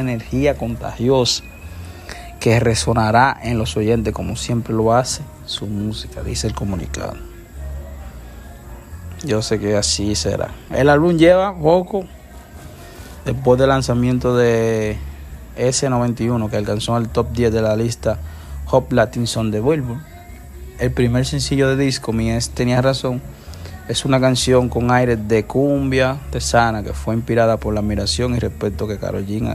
Energía contagiosa que resonará en los oyentes como siempre lo hace su música, dice el comunicado. Yo sé que así será. El álbum lleva poco después del lanzamiento de S91 que alcanzó el top 10 de la lista Hop Latin Song de Billboard. El primer sencillo de disco, Mi es Tenía Razón, es una canción con aires de cumbia de sana que fue inspirada por la admiración y respeto que Karol G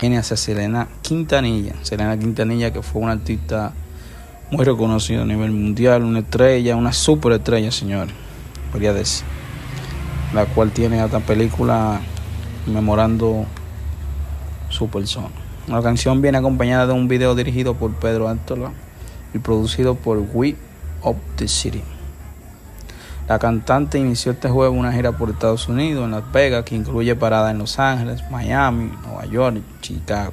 Viene hacia Selena Quintanilla. Selena Quintanilla, que fue una artista muy reconocida a nivel mundial, una estrella, una superestrella, señores, podría decir. La cual tiene hasta película memorando su persona. La canción viene acompañada de un video dirigido por Pedro Antola y producido por We of the City. La cantante inició este jueves una gira por Estados Unidos, en Las Vegas, que incluye paradas en Los Ángeles, Miami, Nueva York 而家